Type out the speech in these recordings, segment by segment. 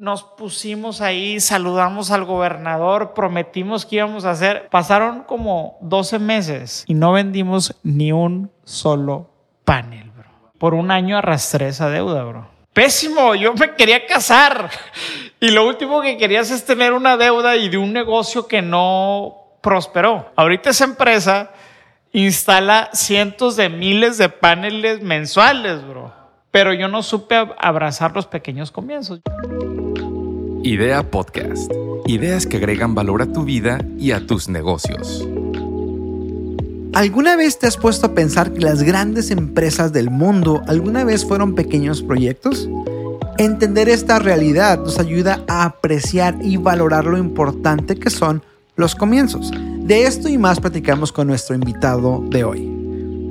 nos pusimos ahí, saludamos al gobernador, prometimos que íbamos a hacer. Pasaron como 12 meses y no vendimos ni un solo panel, bro. Por un año arrastré esa deuda, bro. Pésimo, yo me quería casar y lo último que querías es tener una deuda y de un negocio que no prosperó. Ahorita esa empresa instala cientos de miles de paneles mensuales, bro. Pero yo no supe abrazar los pequeños comienzos. Idea Podcast. Ideas que agregan valor a tu vida y a tus negocios. ¿Alguna vez te has puesto a pensar que las grandes empresas del mundo alguna vez fueron pequeños proyectos? Entender esta realidad nos ayuda a apreciar y valorar lo importante que son los comienzos. De esto y más platicamos con nuestro invitado de hoy.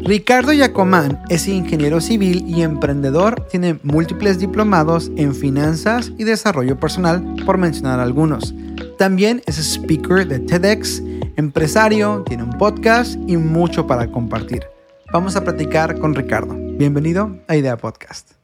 Ricardo Yacomán es ingeniero civil y emprendedor, tiene múltiples diplomados en finanzas y desarrollo personal, por mencionar algunos. También es speaker de TEDx, empresario, tiene un podcast y mucho para compartir. Vamos a platicar con Ricardo. Bienvenido a Idea Podcast.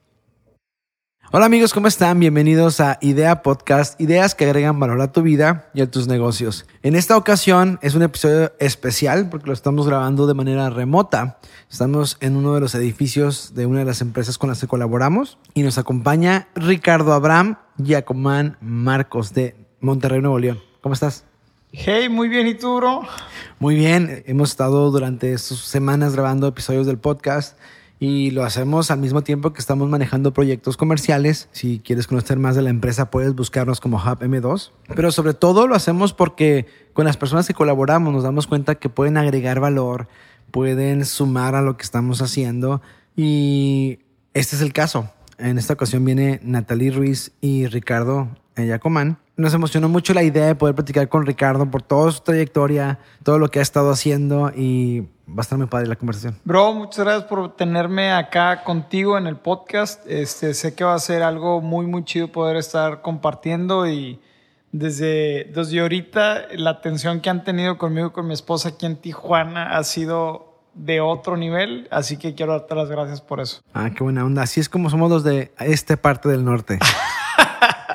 Hola amigos, ¿cómo están? Bienvenidos a Idea Podcast, ideas que agregan valor a tu vida y a tus negocios. En esta ocasión es un episodio especial porque lo estamos grabando de manera remota. Estamos en uno de los edificios de una de las empresas con las que colaboramos y nos acompaña Ricardo Abraham Giacomán Marcos de Monterrey, Nuevo León. ¿Cómo estás? Hey, muy bien, ¿y tú, bro? Muy bien, hemos estado durante estas semanas grabando episodios del podcast y lo hacemos al mismo tiempo que estamos manejando proyectos comerciales. Si quieres conocer más de la empresa, puedes buscarnos como Hub M2. Pero sobre todo lo hacemos porque con las personas que colaboramos nos damos cuenta que pueden agregar valor, pueden sumar a lo que estamos haciendo y este es el caso. En esta ocasión viene Natalie Ruiz y Ricardo Yacomán nos emocionó mucho la idea de poder platicar con Ricardo por toda su trayectoria, todo lo que ha estado haciendo y va a estar muy padre la conversación. Bro, muchas gracias por tenerme acá contigo en el podcast. Este, sé que va a ser algo muy, muy chido poder estar compartiendo y desde, desde ahorita la atención que han tenido conmigo y con mi esposa aquí en Tijuana ha sido de otro nivel, así que quiero darte las gracias por eso. Ah, qué buena onda. Así es como somos los de esta parte del norte.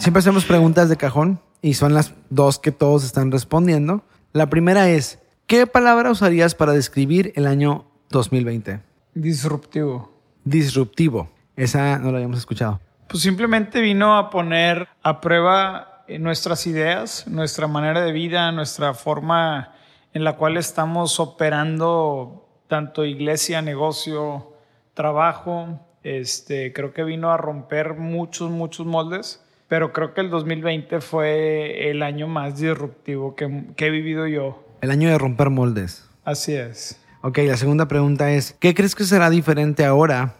Siempre hacemos preguntas de cajón y son las dos que todos están respondiendo. La primera es, ¿qué palabra usarías para describir el año 2020? Disruptivo. Disruptivo. Esa no la habíamos escuchado. Pues simplemente vino a poner a prueba eh, nuestras ideas, nuestra manera de vida, nuestra forma en la cual estamos operando tanto iglesia, negocio, trabajo. Este, creo que vino a romper muchos, muchos moldes pero creo que el 2020 fue el año más disruptivo que, que, he vivido yo. El año de romper moldes. Así es. Ok, la segunda pregunta es, ¿qué crees que será diferente ahora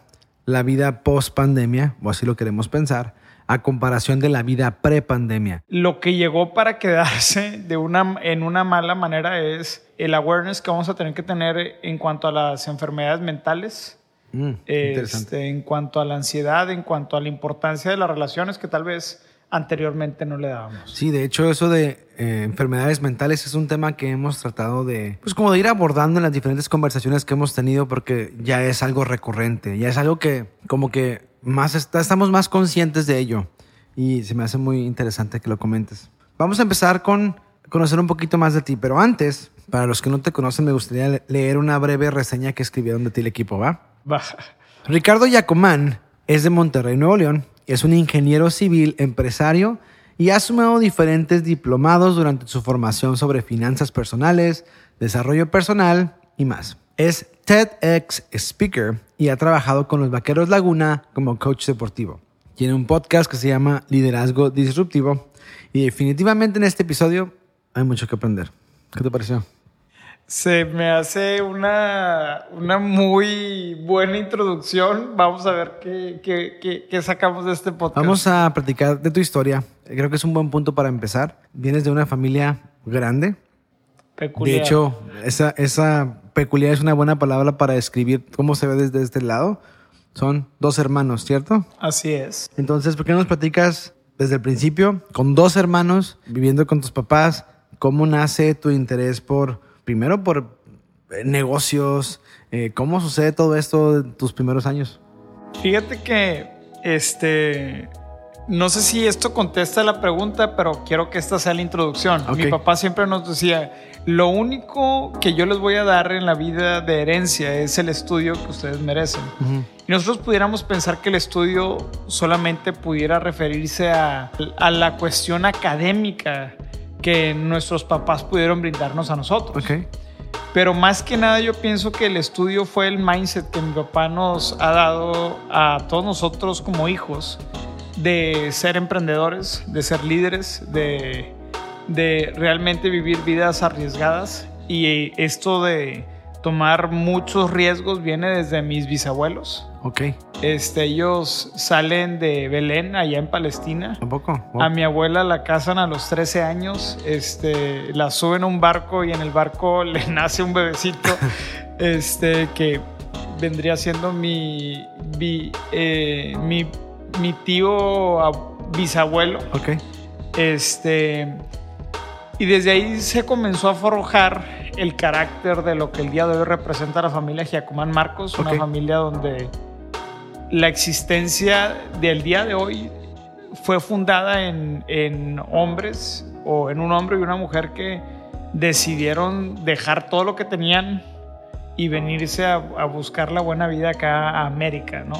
la vida post pandemia, o así lo queremos pensar, a comparación de la vida pre pandemia? Lo que llegó para quedarse de una, en una mala manera es el awareness que vamos a tener que tener en cuanto a las enfermedades mentales Mm, este, en cuanto a la ansiedad, en cuanto a la importancia de las relaciones que tal vez anteriormente no le dábamos. Sí, de hecho eso de eh, enfermedades mentales es un tema que hemos tratado de, pues como de ir abordando en las diferentes conversaciones que hemos tenido porque ya es algo recurrente, ya es algo que como que más estamos más conscientes de ello y se me hace muy interesante que lo comentes. Vamos a empezar con conocer un poquito más de ti, pero antes, para los que no te conocen, me gustaría leer una breve reseña que escribieron de ti el equipo, ¿va? Ricardo Yacomán es de Monterrey, Nuevo León. Es un ingeniero civil, empresario y ha sumado diferentes diplomados durante su formación sobre finanzas personales, desarrollo personal y más. Es TEDx Speaker y ha trabajado con los Vaqueros Laguna como coach deportivo. Tiene un podcast que se llama Liderazgo Disruptivo y definitivamente en este episodio hay mucho que aprender. ¿Qué te pareció? Se me hace una, una muy buena introducción. Vamos a ver qué, qué, qué, sacamos de este podcast. Vamos a platicar de tu historia. Creo que es un buen punto para empezar. Vienes de una familia grande. Peculiar. De hecho, esa, esa peculiar es una buena palabra para describir cómo se ve desde este lado. Son dos hermanos, ¿cierto? Así es. Entonces, ¿por qué no nos platicas desde el principio, con dos hermanos, viviendo con tus papás, cómo nace tu interés por primero por eh, negocios, eh, ¿cómo sucede todo esto en tus primeros años? Fíjate que este no sé si esto contesta la pregunta, pero quiero que esta sea la introducción. Mi papá siempre nos decía, lo único que yo les voy a dar en la vida de herencia es el estudio que ustedes merecen. Y nosotros pudiéramos pensar que el estudio solamente pudiera referirse a, a la cuestión académica que nuestros papás pudieron brindarnos a nosotros. Pero más que nada yo pienso que el estudio fue el mindset que mi papá nos ha dado a todos nosotros como hijos de ser emprendedores, de ser líderes, de, de realmente vivir vidas arriesgadas. Y esto de tomar muchos riesgos viene desde mis bisabuelos. Ok. Este, ellos salen de Belén, allá en Palestina. ¿Tampoco? Wow. A mi abuela la casan a los 13 años, este, la suben a un barco y en el barco le nace un bebecito este, que vendría siendo mi, bi- eh, mi, mi tío ab- bisabuelo. Ok. Este, y desde ahí se comenzó a forjar el carácter de lo que el día de hoy representa la familia Giacomán Marcos, una familia donde la existencia del día de hoy fue fundada en, en hombres o en un hombre y una mujer que decidieron dejar todo lo que tenían y venirse a, a buscar la buena vida acá a América, ¿no?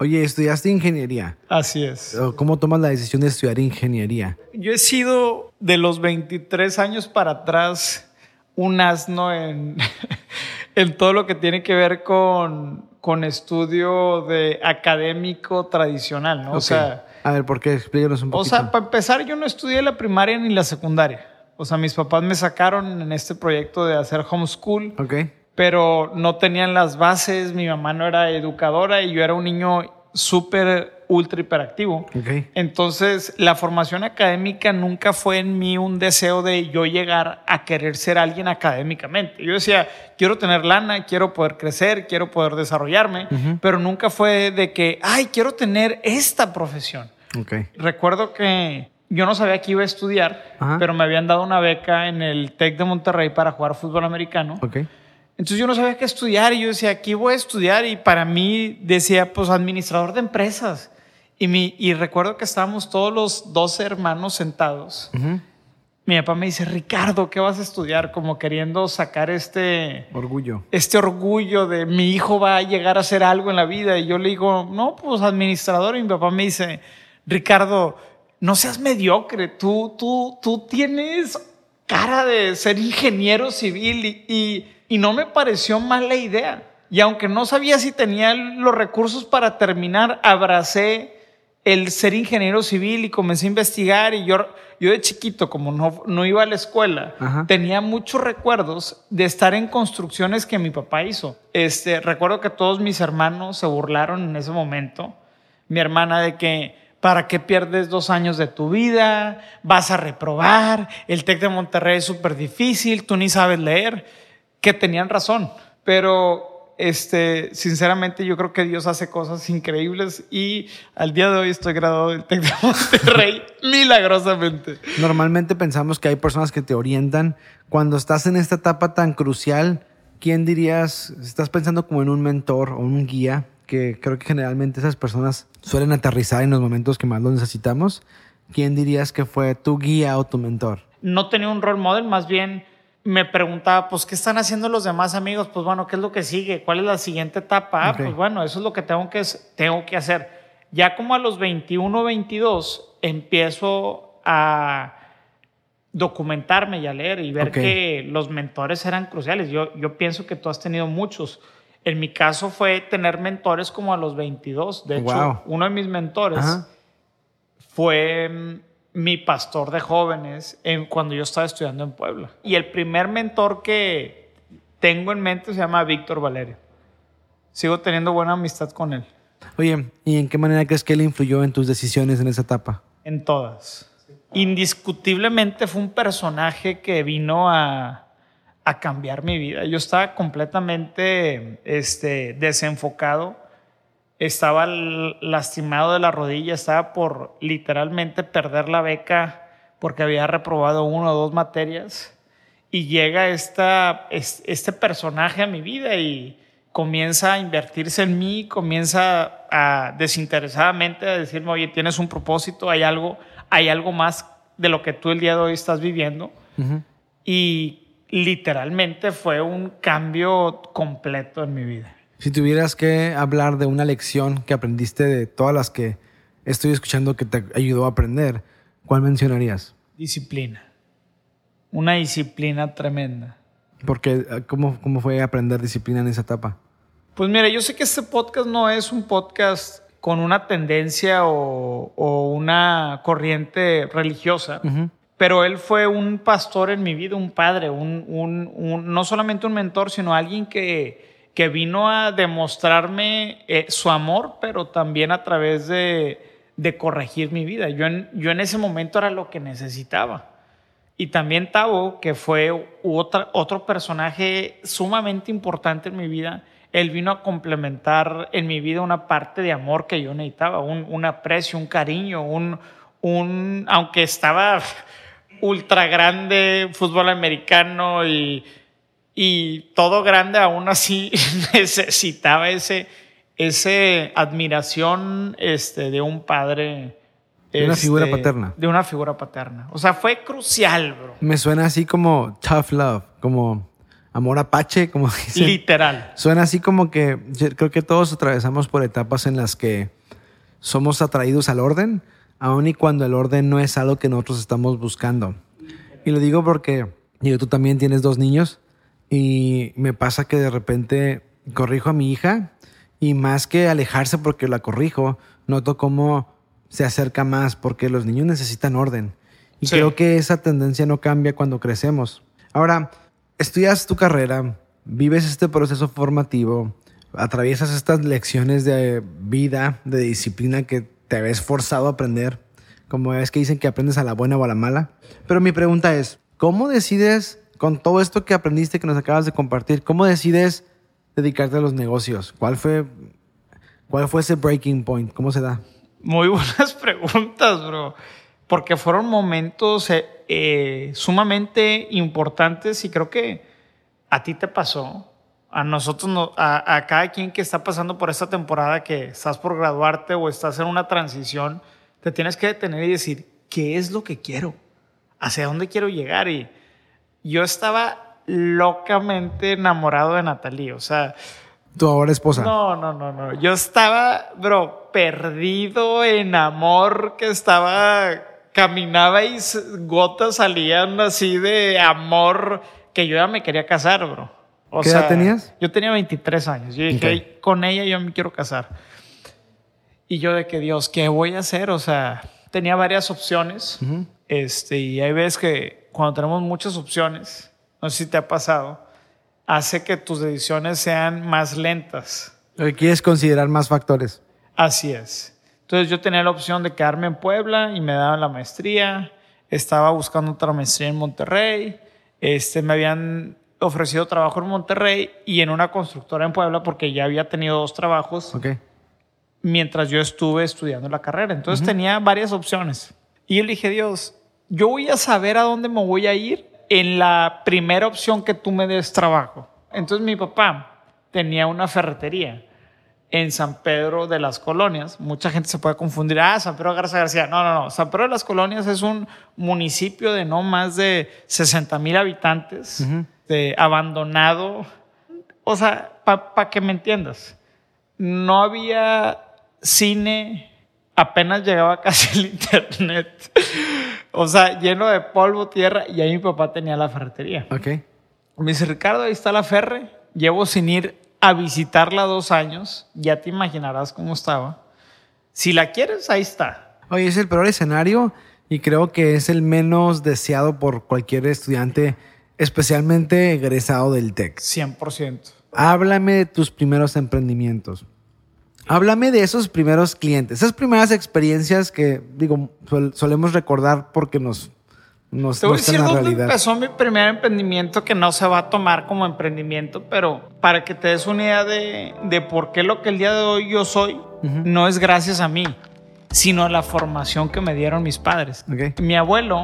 Oye, estudiaste ingeniería. Así es. ¿Cómo tomas la decisión de estudiar ingeniería? Yo he sido de los 23 años para atrás un asno en, en todo lo que tiene que ver con, con estudio de académico tradicional, ¿no? O sea, a ver, ¿por qué? Explícanos un o poquito. sea, para empezar, yo no estudié la primaria ni la secundaria. O sea, mis papás me sacaron en este proyecto de hacer homeschool, ok. Pero no tenían las bases, mi mamá no era educadora y yo era un niño súper, ultra hiperactivo. Entonces, la formación académica nunca fue en mí un deseo de yo llegar a querer ser alguien académicamente. Yo decía, quiero tener lana, quiero poder crecer, quiero poder desarrollarme, pero nunca fue de que, ay, quiero tener esta profesión. Recuerdo que yo no sabía que iba a estudiar, Ajá. pero me habían dado una beca en el TEC de Monterrey para jugar fútbol americano. Entonces yo no sabía qué estudiar y yo decía, aquí voy a estudiar y para mí decía, pues administrador de empresas. Y, mi, y recuerdo que estábamos todos los 12 hermanos sentados. Mi papá me dice, Ricardo, ¿qué vas a estudiar? Como queriendo sacar este, Orgullo. este orgullo de mi hijo va a llegar a hacer algo en la vida. Y yo le digo, no, pues administrador. Y mi papá me dice, Ricardo, no seas mediocre, tú, tú, tú tienes cara de ser ingeniero civil y, y, y no me pareció mala idea. Y aunque no sabía si tenía los recursos para terminar, abracé el ser ingeniero civil y comencé a investigar y yo, yo de chiquito, como no, no iba a la escuela, Ajá. tenía muchos recuerdos de estar en construcciones que mi papá hizo. Este, recuerdo que todos mis hermanos se burlaron en ese momento. Mi hermana de que, ¿para qué pierdes dos años de tu vida? Vas a reprobar, el TEC de Monterrey es súper difícil, tú ni sabes leer. Que tenían razón, pero este, sinceramente yo creo que Dios hace cosas increíbles y al día de hoy estoy graduado del TEC de Monterrey milagrosamente. Normalmente pensamos que hay personas que te orientan. Cuando estás en esta etapa tan crucial, ¿quién dirías? Estás pensando como en un mentor o un guía, que creo que generalmente esas personas suelen aterrizar en los momentos que más lo necesitamos. ¿Quién dirías que fue tu guía o tu mentor? no tenía un role model, más bien me preguntaba, pues, ¿qué están haciendo los demás amigos? Pues bueno, ¿qué es lo que sigue? ¿Cuál es la siguiente etapa? Ah, pues bueno, eso es lo que tengo que, tengo que hacer. Ya como a los 21, 22, empiezo a documentarme y a leer y ver Ok. que los mentores eran cruciales. Yo, yo pienso que tú has tenido muchos. En mi caso fue tener mentores como a los 22. De hecho, Wow. uno de mis mentores Ajá. fue mi pastor de jóvenes en, cuando yo estaba estudiando en Puebla. Y el primer mentor que tengo en mente se llama Víctor Valerio. Sigo teniendo buena amistad con él, Oye, ¿y en qué manera crees que él influyó en tus decisiones en esa etapa? en todas. Indiscutiblemente fue un personaje que vino a, a cambiar mi vida. Yo estaba completamente este, desenfocado, estaba lastimado de la rodilla, estaba por literalmente perder la beca porque había reprobado una o dos materias. Y llega esta, es- este personaje a mi vida y, comienza a invertirse en mí, comienza a desinteresadamente a decirme, oye, tienes un propósito, hay algo, hay algo más de lo que tú el día de hoy estás viviendo. Y literalmente fue un cambio completo en mi vida. Si tuvieras que hablar de una lección que aprendiste de todas las que estoy escuchando que te ayudó a aprender, ¿cuál mencionarías? Disciplina. Una disciplina tremenda. Porque, ¿cómo, ¿Cómo fue aprender disciplina en esa etapa? Pues mira, yo sé que este podcast no es un podcast con una tendencia o, o una corriente religiosa, pero él fue un pastor en mi vida, un padre, un, un, un, no solamente un mentor, sino alguien que, que vino a demostrarme eh, su amor, pero también a través de, corregir mi vida. Yo en, yo en ese momento era lo que necesitaba. Y también Tavo, que fue otra, otro personaje sumamente importante en mi vida, él vino a complementar en mi vida una parte de amor que yo necesitaba, un, un aprecio, un cariño, un, un, aunque estaba ultra grande, fútbol americano y, y todo grande, aún así necesitaba ese, ese admiración este, de un padre de una este, figura paterna. De una figura paterna. O sea, fue crucial, bro. Me suena así como tough love, como amor apache, como dicen. Literal. Suena así como que creo que todos atravesamos por etapas en las que somos atraídos al orden, aun y cuando el orden no es algo que nosotros estamos buscando. Y lo digo porque digo, tú también tienes dos niños y me pasa que de repente corrijo a mi hija y más que alejarse porque la corrijo, noto cómo se acerca más porque los niños necesitan orden. Y Sí. creo que esa tendencia no cambia cuando crecemos. Ahora, estudias tu carrera, vives este proceso formativo, atraviesas estas lecciones de vida, de disciplina que te ves forzado a aprender, como es que dicen que aprendes a la buena o a la mala. Pero mi pregunta es, ¿cómo decides, con todo esto que aprendiste que nos acabas de compartir, cómo decides dedicarte a los negocios? ¿Cuál fue, cuál fue ese breaking point? ¿Cómo se da? Muy buenas preguntas, bro. Porque fueron momentos eh, eh, sumamente importantes y creo que a ti te pasó. A nosotros, no- a, a cada quien que está pasando por esta temporada, que estás por graduarte o estás en una transición, te tienes que detener y decir, ¿qué es lo que quiero? ¿Hacia dónde quiero llegar? Y yo estaba locamente enamorado de Natalie. O sea, Tu ahora esposa. no, no, no, no. Yo estaba, bro, perdido en amor, que estaba, caminaba y gotas salían así de amor, que yo ya me quería casar, bro. O ¿Qué edad tenías? Yo tenía 23 años. Yo dije, Ok. "Ay, con ella yo me quiero casar. Y yo de que, Dios, ¿qué voy a hacer? O sea, tenía varias opciones. Este, y hay veces que cuando tenemos muchas opciones, no sé si te ha pasado, hace que tus decisiones sean más lentas. Lo que quieres considerar más factores. Así es. Entonces yo tenía la opción de quedarme en Puebla y me daban la maestría. Estaba buscando otra maestría en Monterrey. Este, me habían ofrecido trabajo en Monterrey y en una constructora en Puebla porque ya había tenido dos trabajos Ok. mientras yo estuve estudiando la carrera. Entonces tenía varias opciones. Y yo dije, Dios, yo voy a saber a dónde me voy a ir en la primera opción que tú me des trabajo. Entonces mi papá tenía una ferretería en San Pedro de las Colonias. Mucha gente se puede confundir. Ah, San Pedro Garza García. No, no, no. San Pedro de las Colonias es un municipio de no más de 60 mil habitantes, de abandonado. O sea, para que me entiendas no había cine, apenas llegaba casi el internet. O sea, lleno de polvo, tierra, y ahí mi papá tenía la ferretería. Ok. Me dice, Ricardo, ahí está la ferre. Llevo sin ir a visitarla dos años. Ya te imaginarás cómo estaba. Si la quieres, ahí está. Oye, es el peor escenario y creo que es el menos deseado por cualquier estudiante, especialmente egresado del TEC. 100%. Háblame de tus primeros emprendimientos. Háblame de esos primeros clientes, esas primeras experiencias que, digo, sol- solemos recordar porque nos, nos Te voy a decir dónde empezó mi primer emprendimiento que no se va a tomar como emprendimiento, pero para que te des una idea de, de por qué lo que el día de hoy yo soy no es gracias a mí, sino a la formación que me dieron mis padres. Ok. Mi abuelo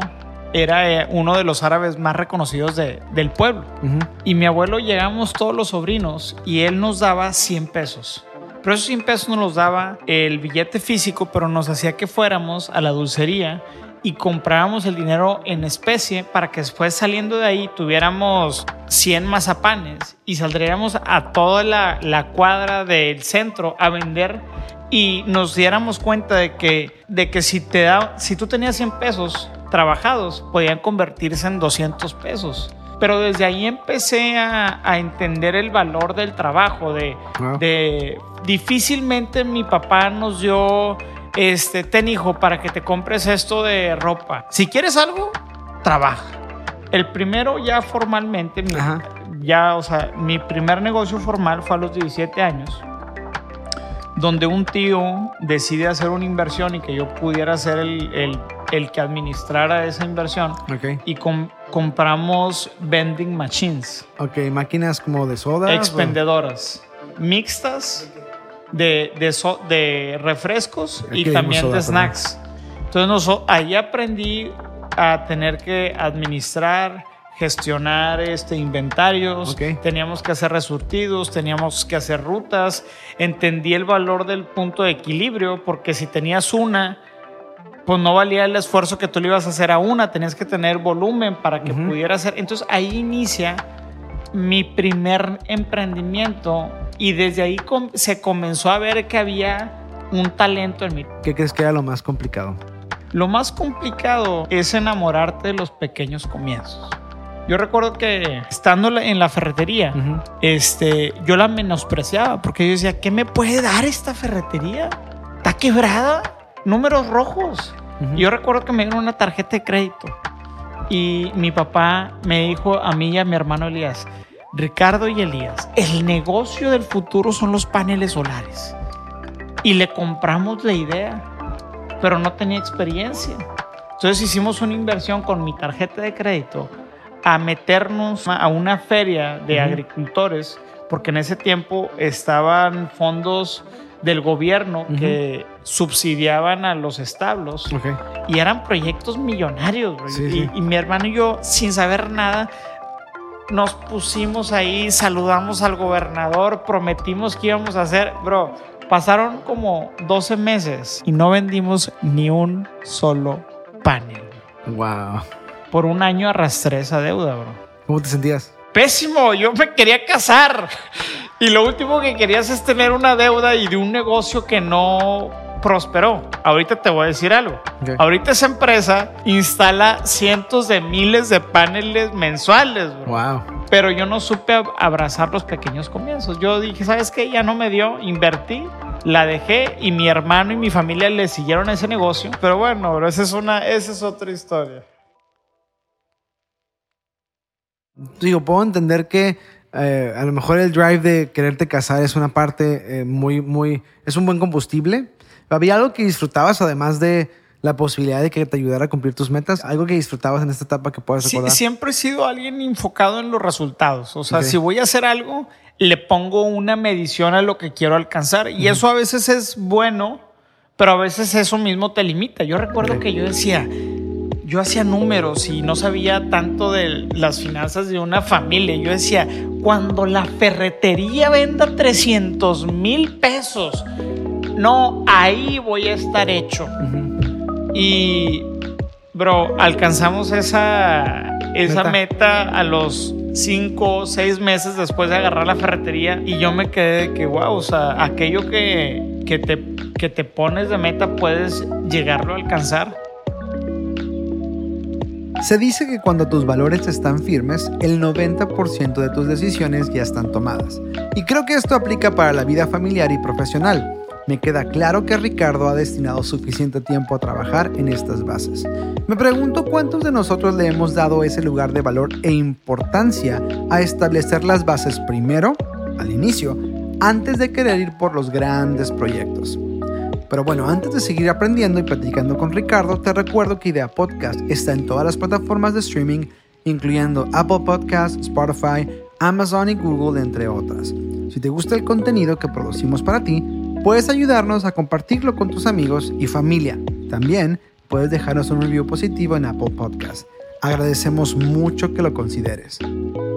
era eh, uno de los árabes más reconocidos de- del pueblo. Ujú. Y mi abuelo llegamos todos los sobrinos y él nos daba 100 pesos. Pero esos 100 pesos nos los daba el billete físico, pero nos hacía que fuéramos a la dulcería y comprábamos el dinero en especie para que después saliendo de ahí tuviéramos 100 mazapanes y saldríamos a toda la, la cuadra del centro a vender y nos diéramos cuenta de que, de que si, te da, si tú tenías 100 pesos trabajados, podían convertirse en 200 pesos. Pero desde ahí empecé a, a entender el valor del trabajo, de, de difícilmente mi papá nos dio este ten hijo para que te compres esto de ropa. Si quieres algo, trabaja. El primero ya formalmente, mi- ya, o sea, mi primer negocio formal fue a los 17 años, donde un tío decide hacer una inversión y que yo pudiera ser el, el- el que administrara esa inversión Ok. y com- compramos vending machines Ok, máquinas como de soda. expendedoras mixtas de, de, so- de refrescos Aquí y también de snacks. Entonces ahí aprendí a tener que administrar, gestionar este, inventarios, teníamos que hacer resurtidos, teníamos que hacer rutas, entendí el valor del punto de equilibrio porque si tenías una, pues no valía el esfuerzo que tú le ibas a hacer a una, tenías que tener volumen para que pudiera hacer. Entonces ahí inicia mi primer emprendimiento y desde ahí com- se comenzó a ver que había un talento en mí. ¿Qué crees que era lo más complicado? Lo más complicado es enamorarte de los pequeños comienzos. Yo recuerdo que estando en la ferretería, este, yo la menospreciaba porque yo decía, ¿qué me puede dar esta ferretería? ¿Está quebrada? Números rojos. Yo recuerdo que me dieron una tarjeta de crédito y mi papá me dijo a mí y a mi hermano Elías, Ricardo y Elías, el negocio del futuro son los paneles solares. Y le compramos la idea, pero no tenía experiencia. Entonces hicimos una inversión con mi tarjeta de crédito a meternos a una feria de agricultores, porque en ese tiempo estaban fondos del gobierno que subsidiaban a los establos y eran proyectos millonarios. bro. Sí, y, sí. y mi hermano y yo, sin saber nada, nos pusimos ahí, saludamos al gobernador, prometimos que íbamos a hacer, bro. Pasaron como 12 meses y no vendimos ni un solo panel. Wow. Por un año arrastré esa deuda, bro. ¿Cómo te sentías? Pésimo, yo me quería casar. Y lo último que querías es tener una deuda y de un negocio que no prosperó. Ahorita te voy a decir algo. Ahorita esa empresa instala cientos de miles de paneles mensuales, bro. Wow. Pero yo no supe ab- abrazar los pequeños comienzos. Yo dije, ¿sabes qué? Ya no me dio, invertí, la dejé y mi hermano y mi familia le siguieron ese negocio. Pero bueno, bro, esa es, una, esa es otra historia. Digo, puedo entender que eh, a lo mejor el drive de quererte casar es una parte eh, muy, muy. Es un buen combustible. ¿Había algo que disfrutabas además de la posibilidad de que te ayudara a cumplir tus metas? ¿Algo que disfrutabas en esta etapa que puedas Sí, recordar? siempre he sido alguien enfocado en los resultados. O sea, si voy a hacer algo, le pongo una medición a lo que quiero alcanzar. Y eso a veces es bueno, pero a veces eso mismo te limita. Yo recuerdo que yo decía, yo hacía números y no sabía tanto de las finanzas de una familia. Yo decía, cuando la ferretería venda 300 mil pesos, no, ahí voy a estar hecho. Y, bro, alcanzamos esa, esa Meta. meta. a los cinco o seis meses después de agarrar la ferretería. Y yo me quedé de que, wow, o sea, aquello que, que, te, que te pones de meta puedes llegarlo a alcanzar. Se dice que cuando tus valores están firmes, el 90% de tus decisiones ya están tomadas. Y creo que esto aplica para la vida familiar y profesional. Me queda claro que Ricardo ha destinado suficiente tiempo a trabajar en estas bases. Me pregunto cuántos de nosotros le hemos dado ese lugar de valor e importancia a establecer las bases primero, al inicio, antes de querer ir por los grandes proyectos. Pero bueno, antes de seguir aprendiendo y platicando con Ricardo, te recuerdo que Idea Podcast está en todas las plataformas de streaming, incluyendo Apple Podcasts, Spotify, Amazon y Google, entre otras. Si te gusta el contenido que producimos para ti, puedes ayudarnos a compartirlo con tus amigos y familia. También puedes dejarnos un review positivo en Apple Podcasts. Agradecemos mucho que lo consideres.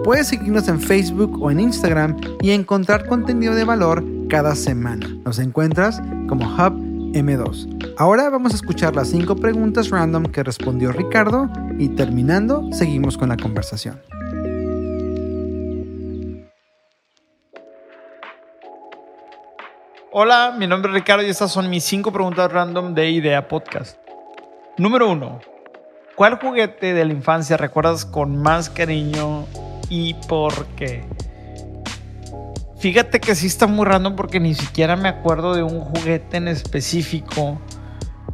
Puedes seguirnos en Facebook o en Instagram y encontrar contenido de valor cada semana. Nos encuentras como Hub M2. Ahora vamos a escuchar las 5 preguntas random que respondió Ricardo y terminando seguimos con la conversación. Hola, mi nombre es Ricardo y estas son mis 5 preguntas random de Idea Podcast. Número 1. ¿Cuál juguete de la infancia recuerdas con más cariño y por qué? Fíjate que sí está muy random porque ni siquiera me acuerdo de un juguete en específico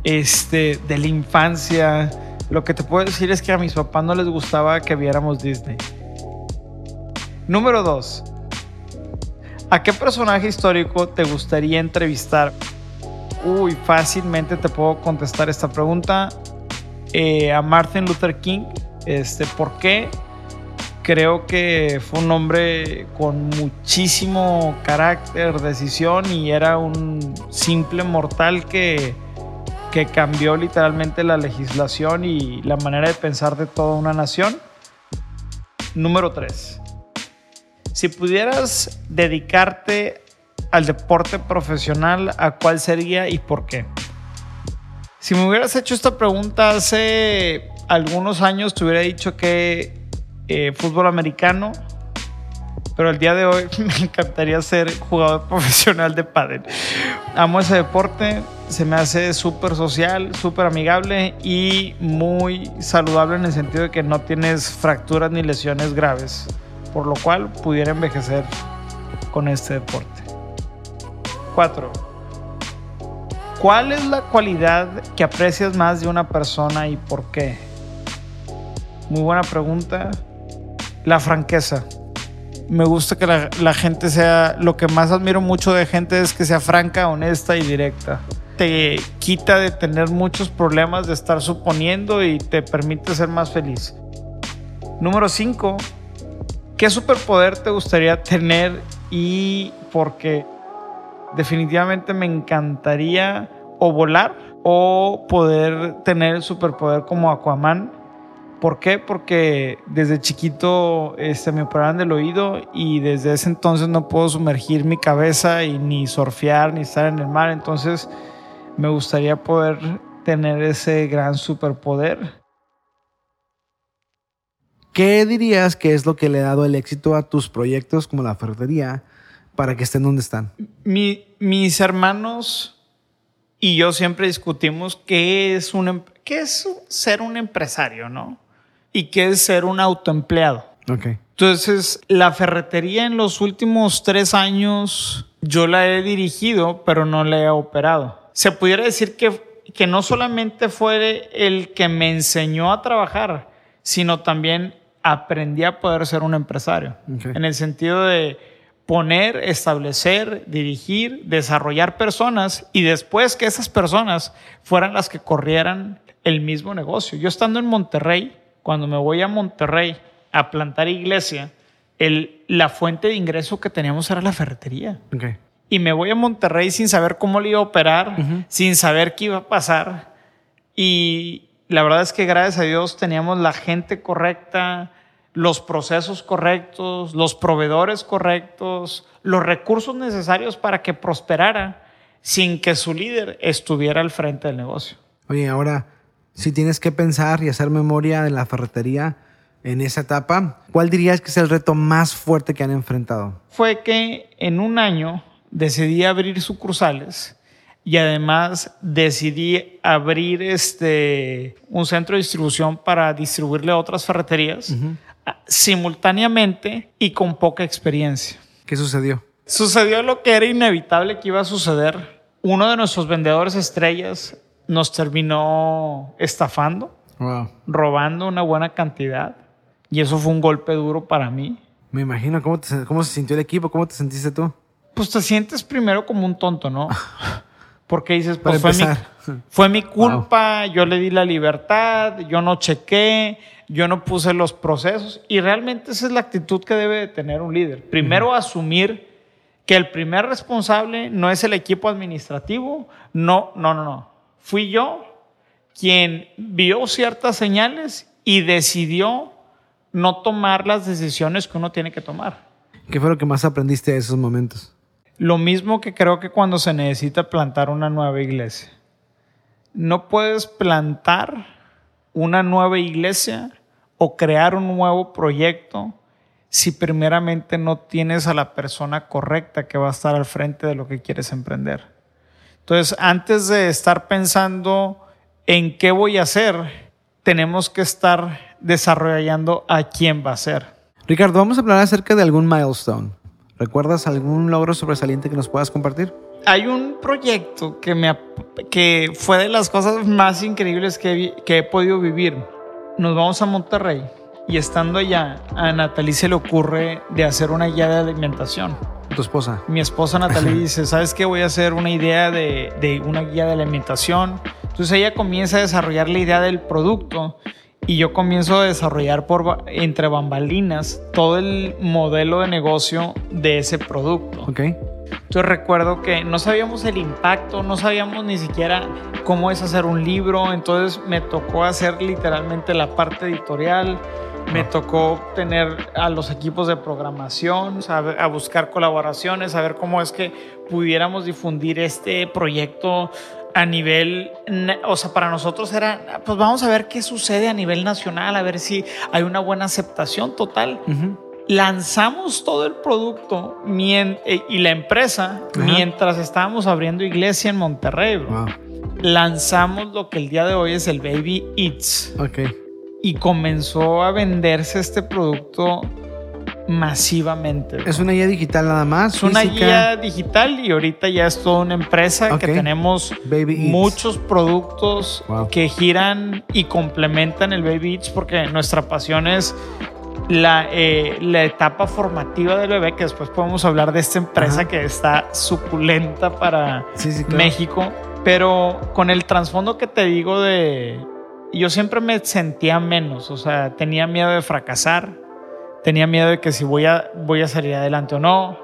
este, de la infancia. Lo que te puedo decir es que a mis papás no les gustaba que viéramos Disney. Número 2. ¿A qué personaje histórico te gustaría entrevistar? Uy, fácilmente te puedo contestar esta pregunta. Eh, a Martin Luther King. Este, ¿Por qué? Creo que fue un hombre con muchísimo carácter, decisión y era un simple mortal que, que cambió literalmente la legislación y la manera de pensar de toda una nación. Número 3. Si pudieras dedicarte al deporte profesional, ¿a cuál sería y por qué? Si me hubieras hecho esta pregunta hace algunos años, te hubiera dicho que eh, fútbol americano, pero el día de hoy me encantaría ser jugador profesional de pádel. Amo ese deporte, se me hace súper social, súper amigable y muy saludable en el sentido de que no tienes fracturas ni lesiones graves, por lo cual pudiera envejecer con este deporte. 4. ¿Cuál es la cualidad que aprecias más de una persona y por qué? Muy buena pregunta. La franqueza. Me gusta que la, gente sea, lo que más admiro mucho de gente es que sea franca, honesta y directa. Te quita de tener muchos problemas de estar suponiendo y te permite ser más feliz. Número 5. ¿Qué superpoder te gustaría tener y por qué? Definitivamente me encantaría o volar o poder tener el superpoder como Aquaman ¿Por qué? Porque desde chiquito este, me operaron del oído y desde ese entonces no puedo sumergir mi cabeza y ni surfear ni estar en el mar. Entonces me gustaría poder tener ese gran superpoder. ¿Qué dirías que es lo que le ha dado el éxito a tus proyectos como la ferretería para que estén donde están? Mi, mis hermanos y yo siempre discutimos qué es, un, qué es ser un empresario, ¿no? y qué es ser un autoempleado. Okay. Entonces, la ferretería en los últimos tres años yo la he dirigido, pero no la he operado. Se pudiera decir que, que no solamente fue el que me enseñó a trabajar, sino también aprendí a poder ser un empresario. Okay. En el sentido de poner, establecer, dirigir, desarrollar personas y después que esas personas fueran las que corrieran el mismo negocio. Yo estando en Monterrey, cuando me voy a Monterrey a plantar iglesia, el, la fuente de ingreso que teníamos era la ferretería. Okay. Y me voy a Monterrey sin saber cómo le iba a operar, uh -huh. sin saber qué iba a pasar. Y la verdad es que gracias a Dios teníamos la gente correcta, los procesos correctos, los proveedores correctos, los recursos necesarios para que prosperara sin que su líder estuviera al frente del negocio. Oye, ahora si tienes que pensar y hacer memoria de la ferretería en esa etapa, ¿cuál dirías que es el reto más fuerte que han enfrentado? Fue que en un año decidí abrir sucursales y además decidí abrir este, un centro de distribución para distribuirle a otras ferreterías uh -huh. simultáneamente y con poca experiencia. ¿Qué sucedió? Sucedió lo que era inevitable que iba a suceder. Uno de nuestros vendedores estrellas nos terminó estafando, wow. robando una buena cantidad. Y eso fue un golpe duro para mí. Me imagino cómo, te, cómo se sintió el equipo, cómo te sentiste tú. Pues te sientes primero como un tonto, ¿no? Porque dices, pues fue mi, fue mi, culpa, wow. yo le di la libertad, yo no chequé, yo no puse los procesos. Y realmente esa es la actitud que debe de tener un líder. Primero uh -huh. asumir que el primer responsable no es el equipo administrativo, no, no, no, no fui yo quien vio ciertas señales y decidió no tomar las decisiones que uno tiene que tomar. ¿Qué fue lo que más aprendiste de esos momentos? Lo mismo que creo que cuando se necesita plantar una nueva iglesia. No puedes plantar una nueva iglesia o crear un nuevo proyecto si primeramente no tienes a la persona correcta que va a estar al frente de lo que quieres emprender. Entonces, antes de estar pensando en qué voy a hacer, tenemos que estar desarrollando a quién va a ser. Ricardo, vamos a hablar acerca de algún milestone. ¿Recuerdas algún logro sobresaliente que nos puedas compartir? Hay un proyecto que, me, que fue de las cosas más increíbles que, que he podido vivir. Nos vamos a Monterrey y estando allá, a Natalie se le ocurre de hacer una guía de alimentación. ¿Tu esposa? Mi esposa Natalie dice, ¿sabes qué? Voy a hacer una idea de, de una guía de alimentación. Entonces ella comienza a desarrollar la idea del producto y yo comienzo a desarrollar por entre bambalinas todo el modelo de negocio de ese producto. Ok. Entonces recuerdo que no sabíamos el impacto, no sabíamos ni siquiera cómo es hacer un libro, entonces me tocó hacer literalmente la parte editorial, me tocó tener a los equipos de programación, a, buscar colaboraciones, a ver cómo es que pudiéramos difundir este proyecto a nivel, o sea, para nosotros era, pues vamos a ver qué sucede a nivel nacional, a ver si hay una buena aceptación total. Lanzamos todo el producto eh, y la empresa mientras estábamos abriendo iglesia en Monterrey. Lanzamos lo que el día de hoy es el Baby Eats. Ok y comenzó a venderse este producto masivamente. ¿Es una guía digital nada más? Es una guía digital y ahorita ya es toda una empresa que tenemos muchos productos que giran y complementan el Baby Eats porque nuestra pasión es la, eh, la, etapa formativa del bebé, que después podemos hablar de esta empresa que está suculenta para México, pero con el trasfondo que te digo de yo siempre me sentía menos, o sea, tenía miedo de fracasar, tenía miedo de que si voy a, voy a salir adelante o no,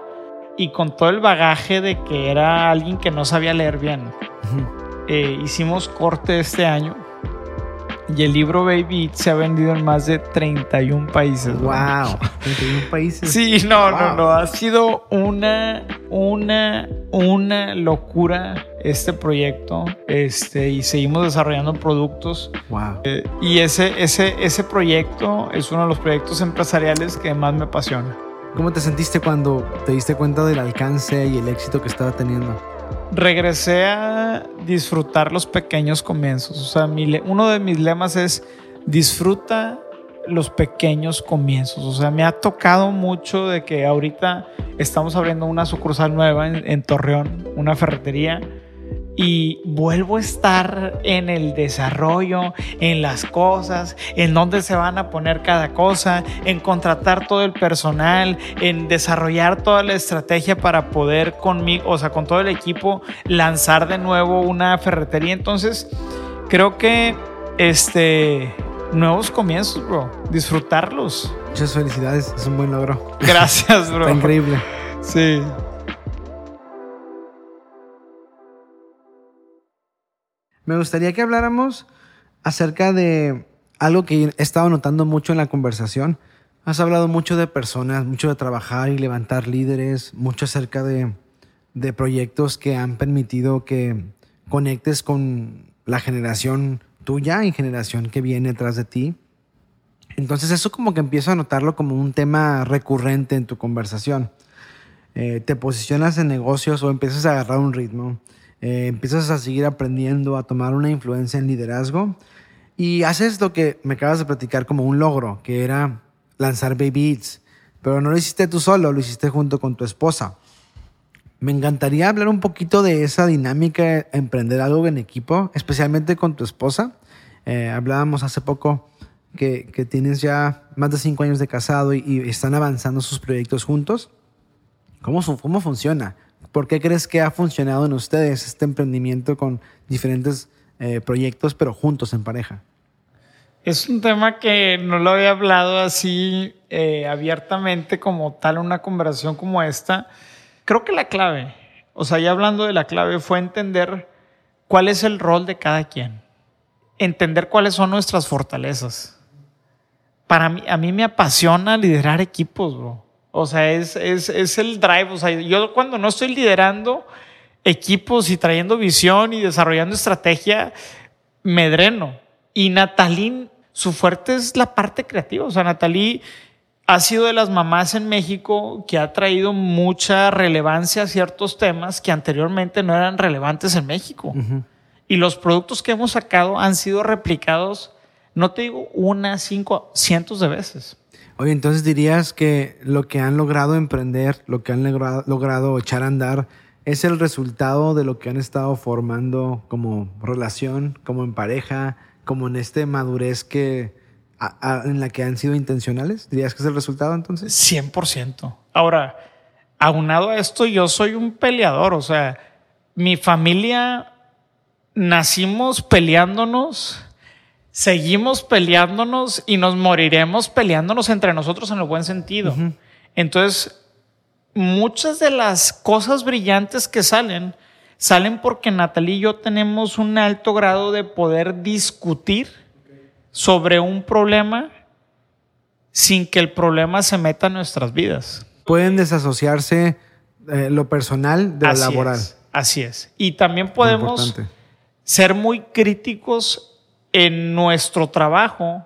y con todo el bagaje de que era alguien que no sabía leer bien, eh, hicimos corte este año y el libro Baby se ha vendido en más de 31 países. ¡Wow! 31 países. Sí, no, no, no. Ha sido una, una, una locura este proyecto. Este, y seguimos desarrollando productos. ¡Wow! Eh, y ese, ese, ese proyecto es uno de los proyectos empresariales que más me apasiona. ¿Cómo te sentiste cuando te diste cuenta del alcance y el éxito que estaba teniendo? Regresé a disfrutar los pequeños comienzos. O sea, uno de mis lemas es disfruta los pequeños comienzos. O sea, me ha tocado mucho de que ahorita estamos abriendo una sucursal nueva en Torreón, una ferretería y vuelvo a estar en el desarrollo, en las cosas, en dónde se van a poner cada cosa, en contratar todo el personal, en desarrollar toda la estrategia para poder conmigo, o sea, con todo el equipo, lanzar de nuevo una ferretería. Entonces, creo que este nuevos comienzos, bro, disfrutarlos. Muchas felicidades, es un buen logro. Gracias, bro. Está increíble. Sí. Me gustaría que habláramos acerca de algo que he estado notando mucho en la conversación. Has hablado mucho de personas, mucho de trabajar y levantar líderes, mucho acerca de, de proyectos que han permitido que conectes con la generación tuya y generación que viene detrás de ti. Entonces eso como que empiezo a notarlo como un tema recurrente en tu conversación. Eh, te posicionas en negocios o empiezas a agarrar un ritmo eh, empiezas a seguir aprendiendo, a tomar una influencia en liderazgo y haces lo que me acabas de platicar como un logro, que era lanzar Baby Eats. Pero no lo hiciste tú solo, lo hiciste junto con tu esposa. Me encantaría hablar un poquito de esa dinámica de emprender algo en equipo, especialmente con tu esposa. Eh, hablábamos hace poco que, que, tienes ya más de cinco años de casado y, y están avanzando sus proyectos juntos. ¿Cómo, ¿Cómo funciona? ¿Por qué crees que ha funcionado en ustedes este emprendimiento con diferentes eh, proyectos, pero juntos en pareja? Es un tema que no lo había hablado así eh, abiertamente como tal, una conversación como esta. Creo que la clave, o sea, ya hablando de la clave, fue entender cuál es el rol de cada quien, entender cuáles son nuestras fortalezas para mí, a mí me apasiona liderar equipos, bro. O sea, es, es, es el drive. O sea, yo cuando no estoy liderando equipos y trayendo visión y desarrollando estrategia, me dreno. Y Natalí, su fuerte es la parte creativa. O sea, Natalí ha sido de las mamás en México que ha traído mucha relevancia a ciertos temas que anteriormente no eran relevantes en México. Y los productos que hemos sacado han sido replicados, no te digo una, cinco, cientos de veces. Oye, entonces dirías que lo que han logrado emprender, lo que han logrado echar a andar, es el resultado de lo que han estado formando como relación, como en pareja, como en este madurez que en la que han sido intencionales? ¿Dirías que es el resultado entonces? 100%. Ahora, aunado a esto, yo soy un peleador, o sea, mi familia nacimos peleándonos, seguimos peleándonos y nos moriremos peleándonos entre nosotros en el buen sentido. Entonces, muchas de las cosas brillantes que salen, salen porque Natalie y yo tenemos un alto grado de poder discutir sobre un problema sin que el problema se meta en nuestras vidas. Pueden desasociarse eh, lo personal de lo laboral. así es. Y también podemos ser muy críticos en nuestro trabajo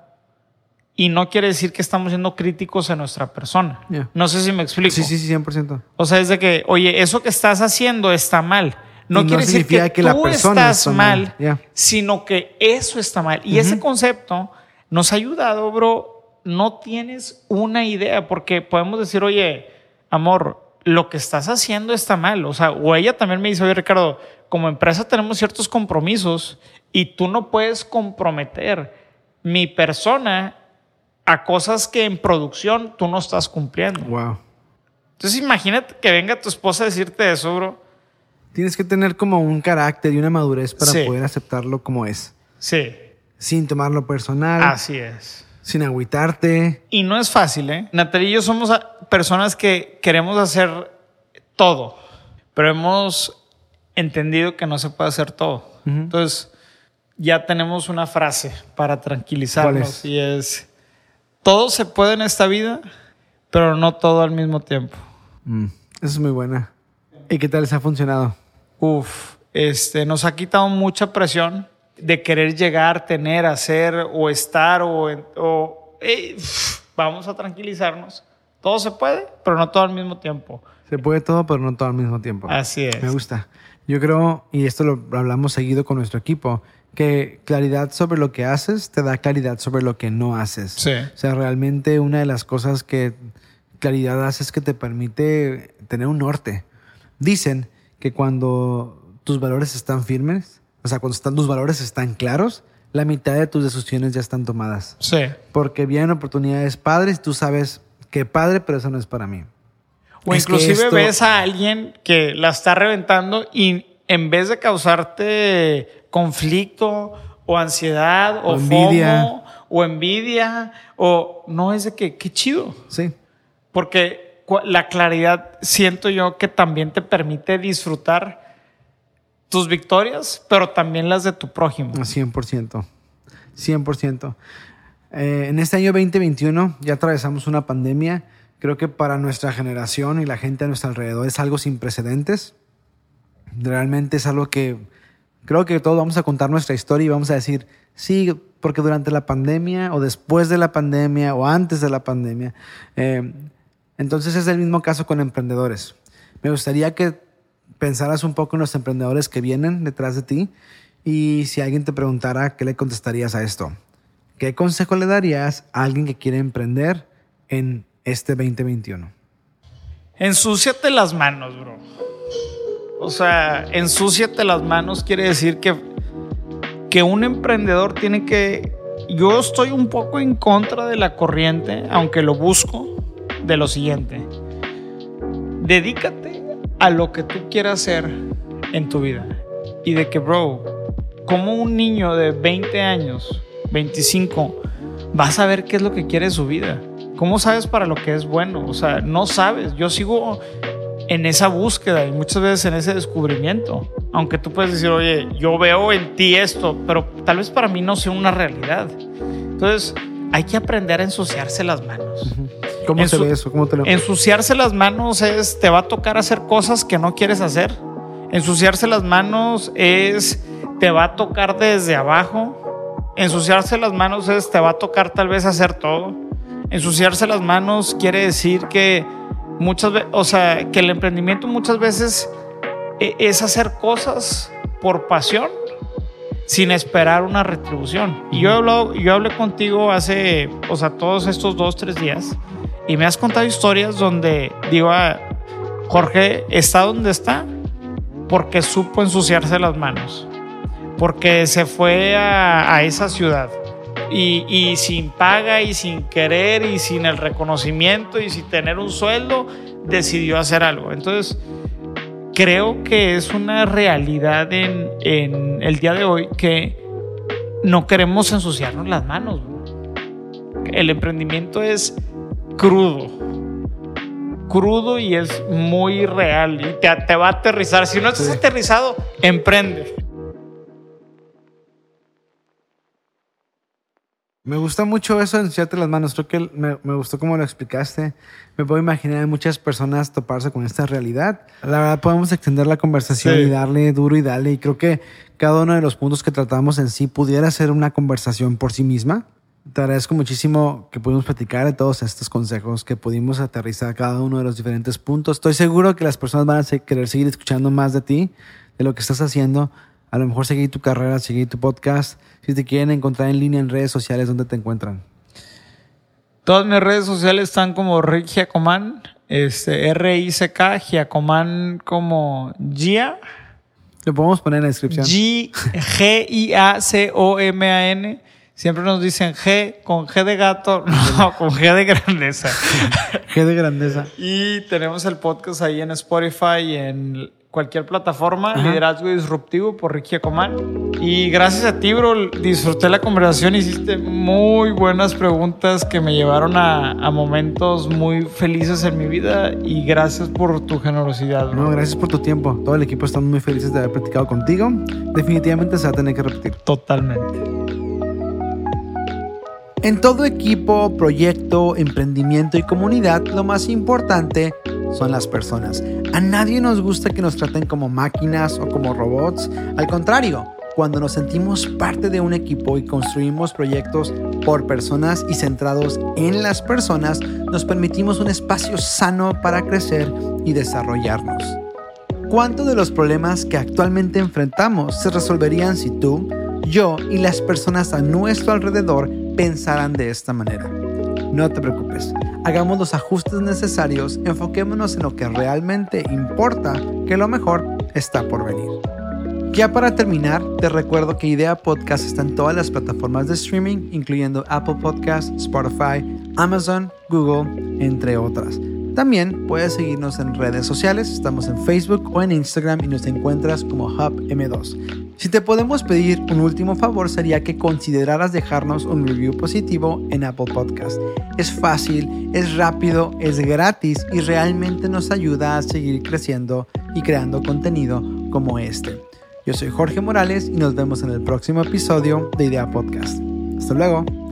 y no quiere decir que estamos siendo críticos en nuestra persona. No sé si me explico. Sí, sí, sí, 100%. O sea, es de que, oye, eso que estás haciendo está mal. No quiere decir que, tú la persona estás mal, sino que eso está mal. Y ese concepto nos ha ayudado, bro. No tienes una idea, porque podemos decir, oye, amor, lo que estás haciendo está mal. O sea, o ella también me dice, oye, Ricardo, como empresa tenemos ciertos compromisos y tú no puedes comprometer mi persona a cosas que en producción tú no estás cumpliendo. Wow. Entonces imagínate que venga tu esposa a decirte eso, bro. Tienes que tener como un carácter y una madurez para poder aceptarlo como es. Sí. Sin tomarlo personal. Así es. Sin agüitarte. Y no es fácil, ¿eh? Natalia y yo somos personas que queremos hacer todo, pero hemos entendido que no se puede hacer todo. Entonces, ya tenemos una frase para tranquilizarnos y es, todo se puede en esta vida, pero no todo al mismo tiempo. Mm, eso es muy buena. ¿Y qué tal les ha funcionado? Uf, este, nos ha quitado mucha presión de querer llegar, tener, hacer o estar o, vamos a tranquilizarnos. Todo se puede, pero no todo al mismo tiempo. Se puede todo, pero no todo al mismo tiempo. Así es. Me gusta. Yo creo, y esto lo hablamos seguido con nuestro equipo, que claridad sobre lo que haces te da claridad sobre lo que no haces. Sí. O sea, realmente una de las cosas que claridad hace es que te permite tener un norte. Dicen que cuando tus valores están firmes, o sea, cuando están, tus valores están claros, la mitad de tus decisiones ya están tomadas. Sí. Porque vienen oportunidades padres, tú sabes que padre, pero eso no es para mí. O inclusive ves a alguien que la está reventando y en vez de causarte conflicto o ansiedad o, envidia o envidia o no es de que qué chido. Sí. Porque la claridad siento yo que también te permite disfrutar tus victorias, pero también las de tu prójimo. 100%. 100%. Eh, en este año 2021 ya atravesamos una pandemia. Creo que para nuestra generación y la gente a nuestro alrededor es algo sin precedentes. Realmente es algo que creo que todos vamos a contar nuestra historia y vamos a decir, sí, porque durante la pandemia o después de la pandemia o antes de la pandemia, eh, entonces es el mismo caso con emprendedores. Me gustaría que pensaras un poco en los emprendedores que vienen detrás de ti y si alguien te preguntara, ¿qué le contestarías a esto? ¿Qué consejo le darías a alguien que quiere emprender en este 2021? Ensúciate las manos, bro. O sea, ensúciate las manos quiere decir que, que un emprendedor tiene que... Yo estoy un poco en contra de la corriente, aunque lo busco, de lo siguiente. Dedícate a lo que tú quieras hacer en tu vida. Y de que, bro, como un niño de 20 años, 25, va a saber qué es lo que quiere su vida. ¿Cómo sabes para lo que es bueno? O sea, no sabes. Yo sigo en esa búsqueda y muchas veces en ese descubrimiento. Aunque tú puedes decir, oye, yo veo en ti esto, pero tal vez para mí no sea una realidad. Entonces, hay que aprender a ensuciarse las manos. ¿Cómo En se ve eso? ¿Cómo te lo Ensuciarse las manos es, te va a tocar hacer cosas que no quieres hacer. Ensuciarse las manos es, te va a tocar desde abajo. Ensuciarse las manos es, te va a tocar tal vez hacer todo. Ensuciarse las manos quiere decir que muchas veces, o sea, que el emprendimiento muchas veces e- es hacer cosas por pasión sin esperar una retribución. Y yo he hablado, yo hablé contigo hace, o sea, todos estos dos, tres días y me has contado historias donde digo, ah, Jorge está donde está porque supo ensuciarse las manos, porque se fue a, a esa ciudad y, y sin paga y sin querer y sin el reconocimiento y sin tener un sueldo, decidió hacer algo. Entonces, creo que es una realidad en, en el día de hoy que no queremos ensuciarnos las manos. El emprendimiento es crudo. Crudo y es muy real y te, te va a aterrizar. Si no estás Sí. aterrizado, emprende. Me gusta mucho eso de ensuciarte las manos. Creo que me, me gustó cómo lo explicaste. Me puedo imaginar a muchas personas toparse con esta realidad. La verdad, podemos extender la conversación Sí. y darle duro y darle. Y creo que cada uno de los puntos que tratamos en sí pudiera ser una conversación por sí misma. Te agradezco muchísimo que pudimos platicar de todos estos consejos, que pudimos aterrizar cada uno de los diferentes puntos. Estoy seguro que las personas van a querer seguir escuchando más de ti, de lo que estás haciendo. A lo mejor seguir tu carrera, seguir tu podcast. Si te quieren encontrar en línea en redes sociales, ¿dónde te encuentran? Todas mis redes sociales están como Rick Giacomán, este, R-I-C-K, Giacomán como Gia, Lo podemos poner en la descripción. G-I-A-C-O-M-A-N. Siempre nos dicen G con G de gato, no, con G de grandeza. G de grandeza. Y tenemos el podcast ahí en Spotify y en cualquier plataforma, Ajá. Liderazgo Disruptivo por Ricky Acomán. Y gracias a ti, bro, disfruté la conversación, hiciste muy buenas preguntas que me llevaron a, a momentos muy felices en mi vida y gracias por tu generosidad, bro. No, gracias por tu tiempo. Todo el equipo está muy felices de haber platicado contigo. Definitivamente se va a tener que repetir. Totalmente. En todo equipo, proyecto, emprendimiento y comunidad, lo más importante son las personas. A nadie nos gusta que nos traten como máquinas o como robots. Al contrario, cuando nos sentimos parte de un equipo y construimos proyectos por personas y centrados en las personas, nos permitimos un espacio sano para crecer y desarrollarnos. ¿Cuántos de los problemas que actualmente enfrentamos se resolverían si tú, yo y las personas a nuestro alrededor pensaran de esta manera? No te preocupes, hagamos los ajustes necesarios, enfoquémonos en lo que realmente importa, que lo mejor está por venir. Ya para terminar, te recuerdo que Idea Podcast está en todas las plataformas de streaming, incluyendo Apple Podcasts, Spotify, Amazon, Google, entre otras. También puedes seguirnos en redes sociales, estamos en Facebook o en Instagram y nos encuentras como Hub M2. Si te podemos pedir un último favor sería que consideraras dejarnos un review positivo en Apple Podcast. Es fácil, es rápido, es gratis y realmente nos ayuda a seguir creciendo y creando contenido como este. Yo soy Jorge Morales y nos vemos en el próximo episodio de Idea Podcast. Hasta luego.